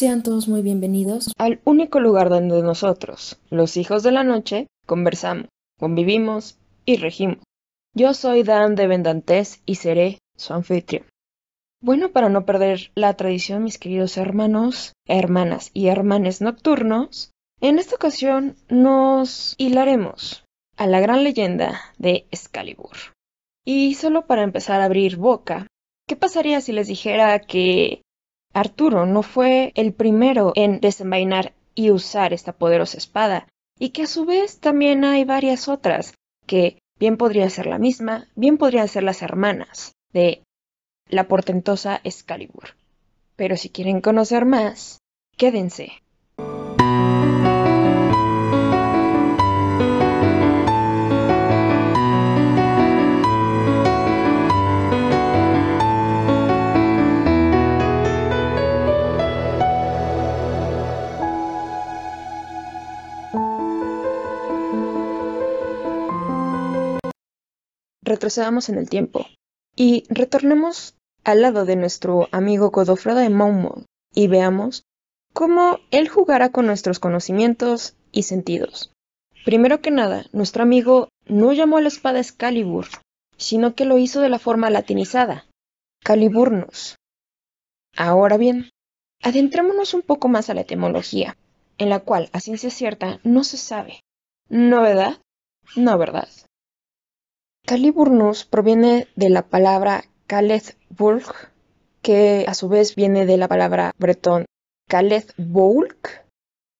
Sean todos muy bienvenidos al único lugar donde nosotros, los hijos de la noche, conversamos, convivimos y regimos. Yo soy Dan de Vendantes y seré su anfitrión. Bueno, para no perder la tradición, mis queridos hermanos, hermanas y hermanes nocturnos, en esta ocasión nos hilaremos a la gran leyenda de Excalibur. Y solo para empezar a abrir boca, ¿qué pasaría si les dijera que Arturo no fue el primero en desenvainar y usar esta poderosa espada, y que a su vez también hay varias otras que bien podría ser la misma, bien podrían ser las hermanas de la portentosa Excalibur. Pero si quieren conocer más, quédense. Retrocedamos en el tiempo y retornemos al lado de nuestro amigo Godofredo de Monmouth y veamos cómo él jugará con nuestros conocimientos y sentidos. Primero que nada, nuestro amigo no llamó a la espada Excalibur, sino que lo hizo de la forma latinizada, Caliburnus. Ahora bien, adentrémonos un poco más a la etimología, en la cual, a ciencia cierta, no se sabe. ¿Novedad? No, ¿verdad? Caliburnus proviene de la palabra Caleth-Bulk, que a su vez viene de la palabra bretón Caleth-Boulk,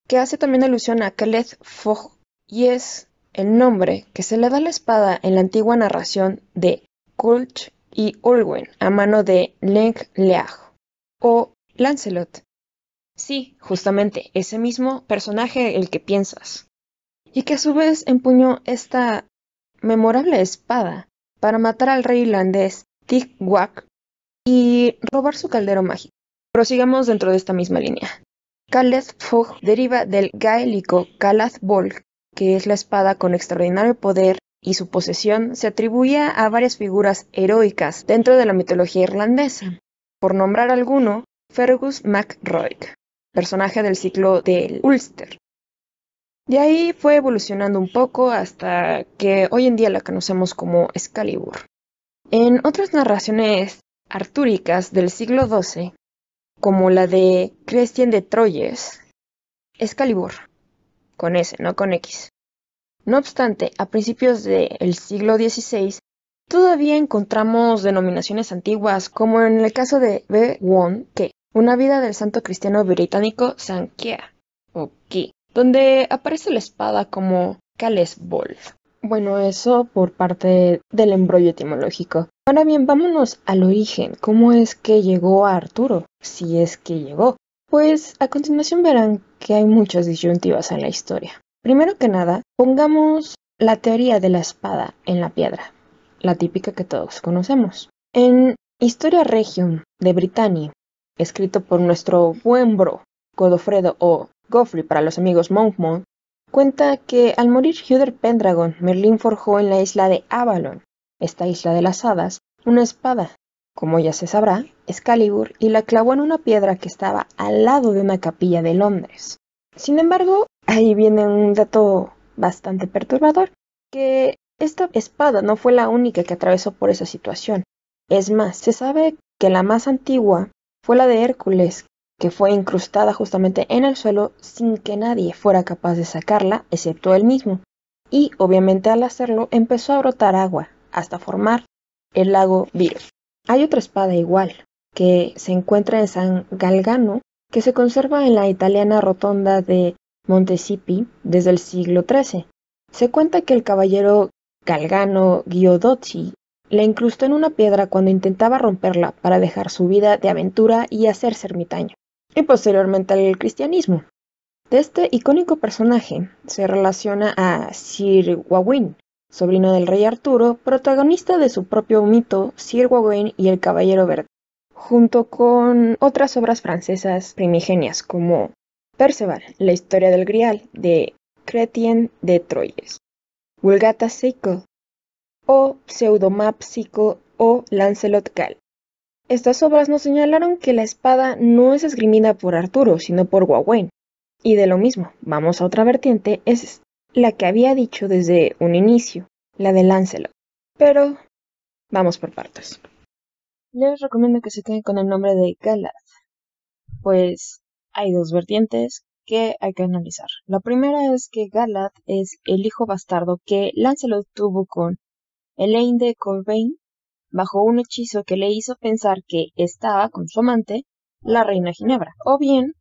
que hace también alusión a Caleth-Fog, y es el nombre que se le da a la espada en la antigua narración de Kulch y Ulwen a mano de Leng Leag o Lancelot. Sí, justamente ese mismo personaje el que piensas. Y que a su vez empuñó esta memorable espada para matar al rey irlandés Tig-Wak y robar su caldero mágico. Prosigamos dentro de esta misma línea. Caleth Fog deriva del gaélico Calath Bolg, que es la espada con extraordinario poder y su posesión se atribuía a varias figuras heroicas dentro de la mitología irlandesa. Por nombrar alguno, Fergus MacRoy, personaje del ciclo del Ulster, de ahí fue evolucionando un poco hasta que hoy en día la conocemos como Excalibur. En otras narraciones artúricas del siglo XII, como la de Christian de Troyes, Excalibur, con S, no con X. No obstante, a principios del siglo XVI, todavía encontramos denominaciones antiguas, como en el caso de B. Won, que una vida del santo cristiano británico Sankia, o Ki, donde aparece la espada como Ball. Bueno, eso por parte del embrollo etimológico. Ahora bien, vámonos al origen. ¿Cómo es que llegó a Arturo? Si es que llegó. Pues a continuación verán que hay muchas disyuntivas en la historia. Primero que nada, pongamos la teoría de la espada en la piedra, la típica que todos conocemos. En Historia Regium de Britannia, escrito por nuestro buen bro Godofredo o Geoffrey para los amigos Monmouth, cuenta que al morir Hugher Pendragon, Merlín forjó en la isla de Avalon, esta isla de las hadas, una espada, como ya se sabrá, Excalibur, y la clavó en una piedra que estaba al lado de una capilla de Londres. Sin embargo, ahí viene un dato bastante perturbador, que esta espada no fue la única que atravesó por esa situación. Es más, se sabe que la más antigua fue la de Hércules, que fue incrustada justamente en el suelo sin que nadie fuera capaz de sacarla, excepto él mismo. Y obviamente al hacerlo empezó a brotar agua hasta formar el lago Viro. Hay otra espada igual, que se encuentra en San Galgano, que se conserva en la italiana rotonda de Montesipi desde el siglo XIII. Se cuenta que el caballero Galgano Giodozzi la incrustó en una piedra cuando intentaba romperla para dejar su vida de aventura y hacerse ermitaño y posteriormente al cristianismo. De este icónico personaje se relaciona a Sir Gawain, sobrino del rey Arturo, protagonista de su propio mito Sir Gawain y el Caballero Verde, junto con otras obras francesas primigenias como Perceval, la historia del Grial de Chrétien de Troyes, Vulgata Seiko o Pseudomapsico o Lancelot Gal, Estas obras nos señalaron que la espada no es esgrimida por Arturo, sino por Gawain. Y de lo mismo, vamos a otra vertiente, es la que había dicho desde un inicio, la de Lancelot. Pero vamos por partes. Les recomiendo que se queden con el nombre de Galad, pues hay dos vertientes que hay que analizar. La primera es que Galad es el hijo bastardo que Lancelot tuvo con Elaine de Corvain bajo un hechizo que le hizo pensar que estaba con su amante, la reina Ginebra, o bien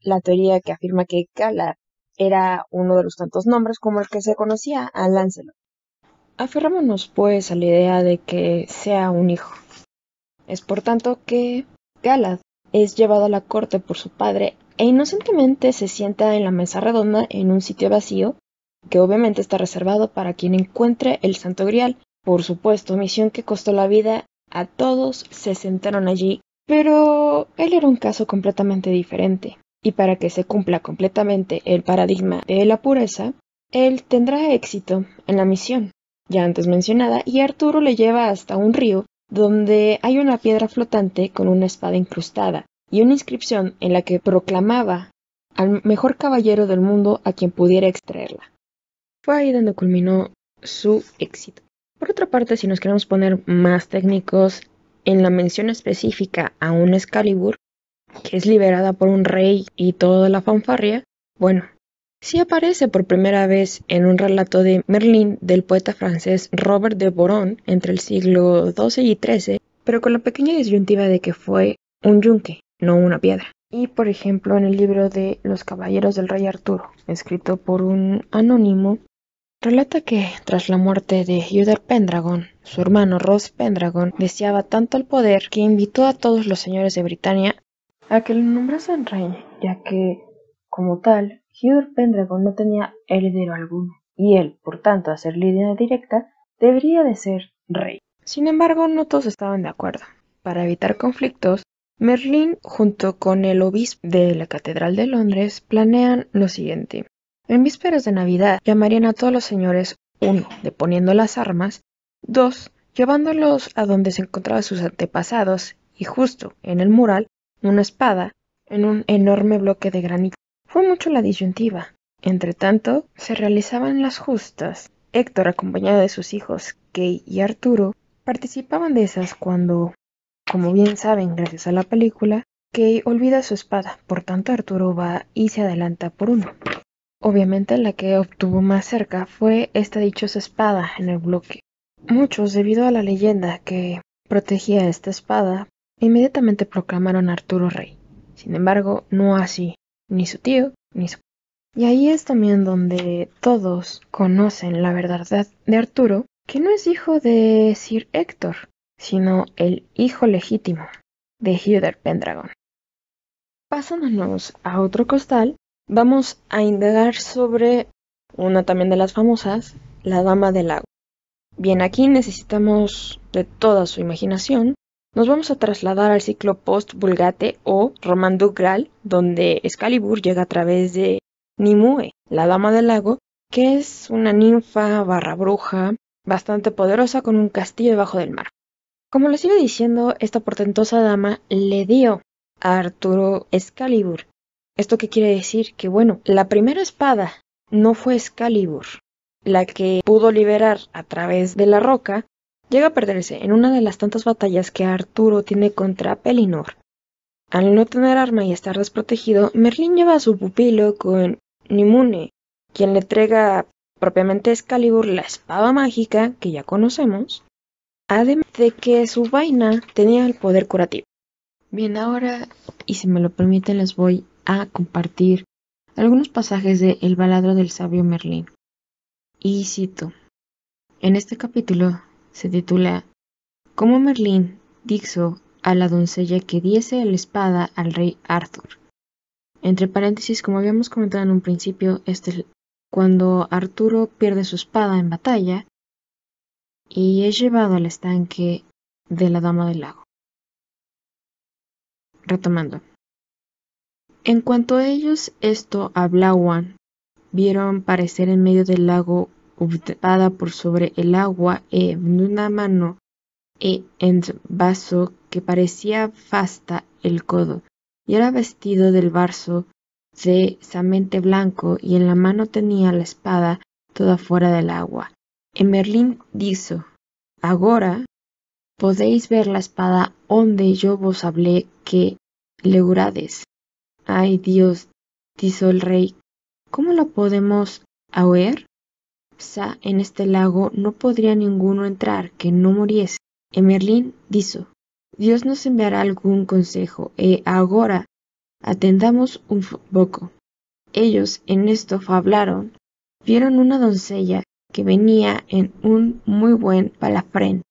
la teoría que afirma que Galad era uno de los tantos nombres como el que se conocía a Lancelot. Aferrámonos pues a la idea de que sea un hijo. Es por tanto que Galad es llevado a la corte por su padre e inocentemente se sienta en la mesa redonda en un sitio vacío, que obviamente está reservado para quien encuentre el Santo Grial. Por supuesto, misión que costó la vida a todos se sentaron allí, pero él era un caso completamente diferente. Y para que se cumpla completamente el paradigma de la pureza, él tendrá éxito en la misión, ya antes mencionada, y Arturo le lleva hasta un río donde hay una piedra flotante con una espada incrustada y una inscripción en la que proclamaba al mejor caballero del mundo a quien pudiera extraerla. Fue ahí donde culminó su éxito. Por otra parte, si nos queremos poner más técnicos, en la mención específica a un Excalibur, que es liberada por un rey y toda la fanfarria, bueno, sí aparece por primera vez en un relato de Merlín del poeta francés Robert de Boron entre el siglo XII y XIII, pero con la pequeña disyuntiva de que fue un yunque, no una piedra. Y por ejemplo en el libro de Los Caballeros del Rey Arturo, escrito por un anónimo, relata que tras la muerte de Uther Pendragon, su hermano Ross Pendragon deseaba tanto el poder que invitó a todos los señores de Britania a que lo nombrasen rey, ya que, como tal, Hugh Pendragon no tenía heredero alguno, y él, por tanto, a ser línea directa, debería de ser rey. Sin embargo, no todos estaban de acuerdo. Para evitar conflictos, Merlín, junto con el obispo de la Catedral de Londres, planean lo siguiente. En vísperas de Navidad, llamarían a todos los señores, uno, deponiendo las armas, dos, llevándolos a donde se encontraban sus antepasados, y justo en el mural, una espada, en un enorme bloque de granito. Fue mucho la disyuntiva. Entre tanto, se realizaban las justas. Héctor, acompañado de sus hijos, Kay y Arturo, participaban de esas cuando, como bien saben gracias a la película, Kay olvida su espada, por tanto Arturo va y se adelanta por uno. Obviamente la que obtuvo más cerca fue esta dichosa espada en el bloque. Muchos, debido a la leyenda que protegía esta espada, inmediatamente proclamaron a Arturo rey. Sin embargo, no así ni su tío, ni su... Y ahí es también donde todos conocen la verdad de Arturo, que no es hijo de Sir Héctor, sino el hijo legítimo de Hugh Pendragon. Pasándonos a otro costal, vamos a indagar sobre una también de las famosas, la Dama del Lago. Bien, aquí necesitamos de toda su imaginación nos vamos a trasladar al ciclo post-Vulgate o Roman Graal, donde Excalibur llega a través de Nimue, la dama del lago, que es una ninfa barra bruja bastante poderosa con un castillo debajo del mar. Como les iba diciendo, esta portentosa dama le dio a Arturo Excalibur. ¿Esto qué quiere decir? Que bueno, la primera espada no fue Excalibur, la que pudo liberar a través de la roca llega a perderse en una de las tantas batallas que Arturo tiene contra Pelinor. Al no tener arma y estar desprotegido, Merlín lleva a su pupilo con Nimune, quien le entrega propiamente Excalibur la espada mágica que ya conocemos, además de que su vaina tenía el poder curativo. Bien, ahora, y si me lo permiten, les voy a compartir algunos pasajes de El baladro del sabio Merlín. Y cito, en este capítulo se titula Cómo Merlín dijo a la doncella que diese la espada al rey Arthur. Entre paréntesis, como habíamos comentado en un principio, este cuando Arturo pierde su espada en batalla y es llevado al estanque de la Dama del Lago. Retomando. En cuanto ellos esto hablaban, vieron parecer en medio del lago por sobre el agua en una mano e en vaso que parecía fasta el codo, y era vestido del barzo de samente blanco, y en la mano tenía la espada toda fuera del agua. E Merlín dijo, Agora podéis ver la espada onde yo vos hablé que leurades. Ay Dios, dijo el rey, ¿cómo la podemos oír? Sa en este lago no podría ninguno entrar que no muriese. E Merlín dijo, Dios nos enviará algún consejo, e ahora atendamos un poco. Ellos en esto hablaron, vieron una doncella que venía en un muy buen palafrén,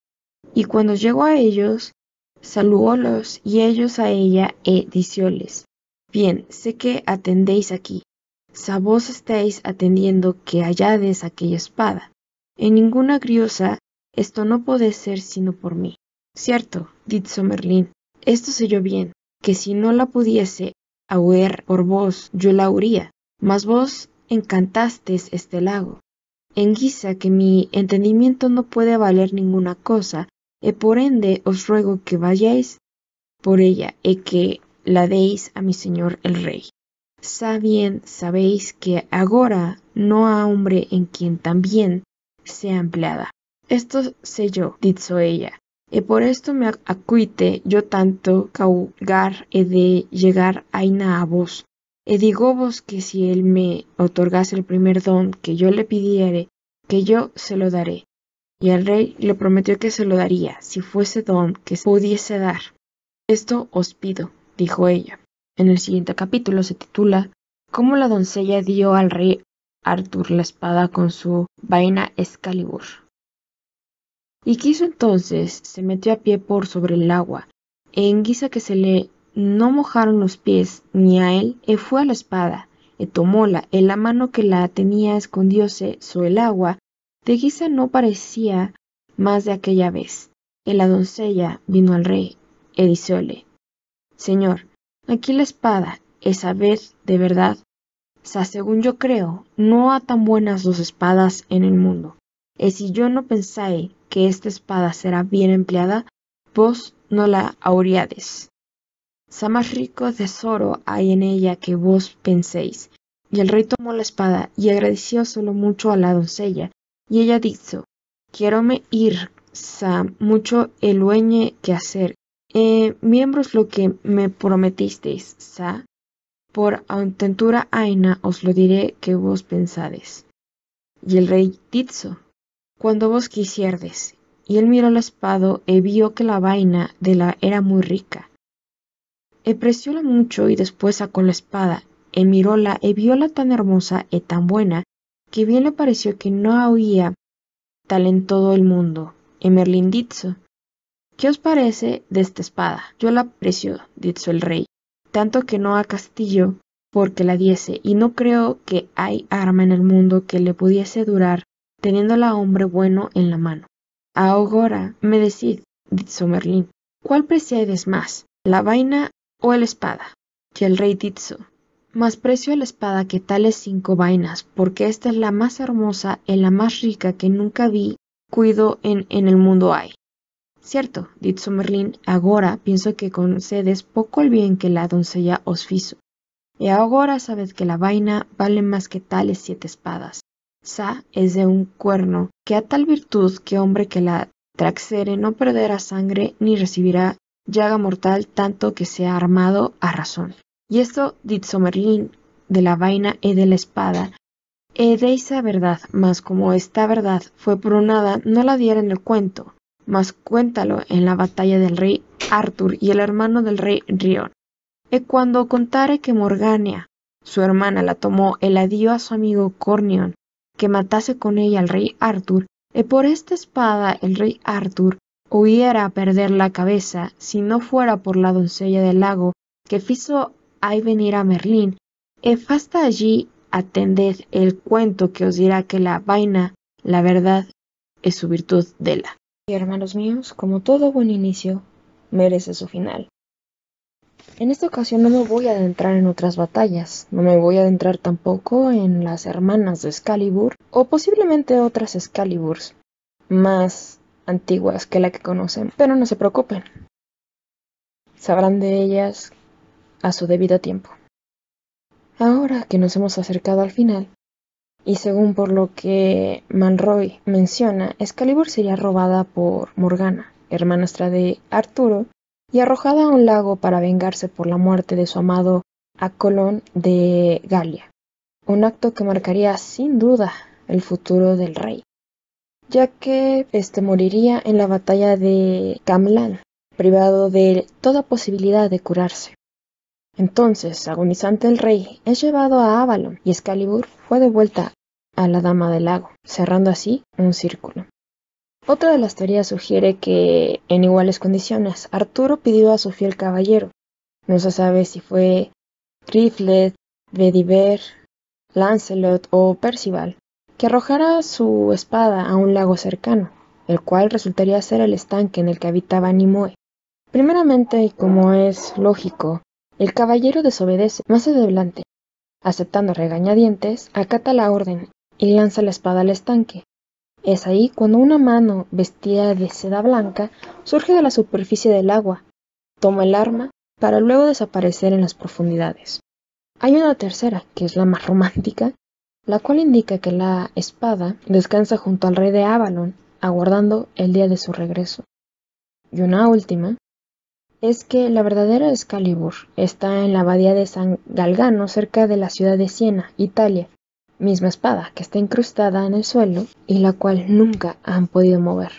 y cuando llegó a ellos, saludólos y ellos a ella e dicióles, bien, sé que atendéis aquí, sa vos estáis atendiendo que hallades aquella espada. En ninguna griosa esto no puede ser sino por mí. Cierto, dijo Merlín, esto sé yo bien, que si no la pudiese huir por vos, yo la huiría, mas vos encantastes este lago. En guisa que mi entendimiento no puede valer ninguna cosa, y por ende os ruego que vayáis por ella y que la deis a mi señor el rey bien sabéis que agora no ha hombre en quien también sea empleada. Esto sé yo, dijo ella, y por esto me acuite yo tanto caugar he de llegar aina a vos. Y digo vos que si él me otorgase el primer don que yo le pidiere, que yo se lo daré. Y el rey le prometió que se lo daría, si fuese don que pudiese dar. Esto os pido, dijo ella. En el siguiente capítulo se titula Cómo la doncella dio al rey Arthur la espada con su vaina Excalibur. Y quiso entonces se metió a pie por sobre el agua, en guisa que se le no mojaron los pies ni a él, e fue a la espada, e tomóla, en la mano que la tenía escondióse sobre el agua, de guisa no parecía más de aquella vez. Y la doncella vino al rey, e dicióle, Señor, Aquí la espada, esa vez de verdad, sa según yo creo, no ha tan buenas dos espadas en el mundo. Y si yo no pensáis que esta espada será bien empleada, vos no la auríades. Sa más rico tesoro hay en ella que vos penséis. Y el rey tomó la espada y agradeció solo mucho a la doncella, y ella dijo, me ir, sa mucho el dueñe que hacer, eh, miembros lo que me prometisteis, sa, por aventura aina os lo diré que vos pensades. Y el rey dijo, cuando vos quisierdes, y él miró la espada e vio que la vaina de la era muy rica. E precióla mucho y después sacó la espada, e miróla e viola tan hermosa e tan buena, que bien le pareció que no había tal en todo el mundo. E Merlin dijo, ¿Qué os parece de esta espada? Yo la aprecio, dijo el rey, tanto que no a castillo porque la diese, y no creo que hay arma en el mundo que le pudiese durar, teniéndola hombre bueno en la mano. Ahora me decid, dijo Merlín, ¿cuál preciades más, la vaina o la espada? Que el rey dijo, más precio la espada que tales cinco vainas, porque esta es la más hermosa y la más rica que nunca vi, cuido en el mundo hay. Cierto, dijo Merlín, agora pienso que concedes poco el bien que la doncella os fizo. Y ahora sabes que la vaina vale más que tales siete espadas. Sa es de un cuerno, que a tal virtud que hombre que la traxere no perderá sangre ni recibirá llaga mortal tanto que sea armado a razón. Y esto dicho Merlín de la vaina y de la espada, e de esa verdad, mas como esta verdad fue por nada, no la diera en el cuento, mas cuéntalo en la batalla del rey Arthur y el hermano del rey Rion. Y cuando contare que Morgania, su hermana, la tomó y la dio a su amigo Cornion, que matase con ella al rey Arthur, y por esta espada el rey Arthur hubiera a perder la cabeza si no fuera por la doncella del lago que fizo ahí venir a Merlín, y hasta allí atended el cuento que os dirá que la vaina, la verdad, es su virtud de la hermanos míos, como todo buen inicio, merece su final. En esta ocasión no me voy a adentrar en otras batallas, no me voy a adentrar tampoco en las hermanas de Excalibur o posiblemente otras Excaliburs, más antiguas que la que conocemos. Pero no se preocupen. Sabrán de ellas a su debido tiempo. Ahora que nos hemos acercado al final, y según por lo que Manroy menciona, Excalibur sería robada por Morgana, hermanastra de Arturo, y arrojada a un lago para vengarse por la muerte de su amado Acolón de Galia, un acto que marcaría sin duda el futuro del rey, ya que éste moriría en la batalla de Camlan, privado de toda posibilidad de curarse. Entonces, agonizante el rey es llevado a Avalon y Excalibur fue devuelta a la Dama del Lago, cerrando así un círculo. Otra de las teorías sugiere que, en iguales condiciones, Arturo pidió a su fiel caballero, no se sabe si fue Griflet, Bedivere, Lancelot o Percival, que arrojara su espada a un lago cercano, el cual resultaría ser el estanque en el que habitaba Nimue. Primeramente, y como es lógico, el caballero desobedece más adelante. Aceptando regañadientes, acata la orden y lanza la espada al estanque. Es ahí cuando una mano vestida de seda blanca surge de la superficie del agua, toma el arma para luego desaparecer en las profundidades. Hay una tercera, que es la más romántica, la cual indica que la espada descansa junto al rey de Avalon, aguardando el día de su regreso. Y una última, es que la verdadera Excalibur está en la abadía de San Galgano, cerca de la ciudad de Siena, Italia, misma espada que está incrustada en el suelo y la cual nunca han podido mover.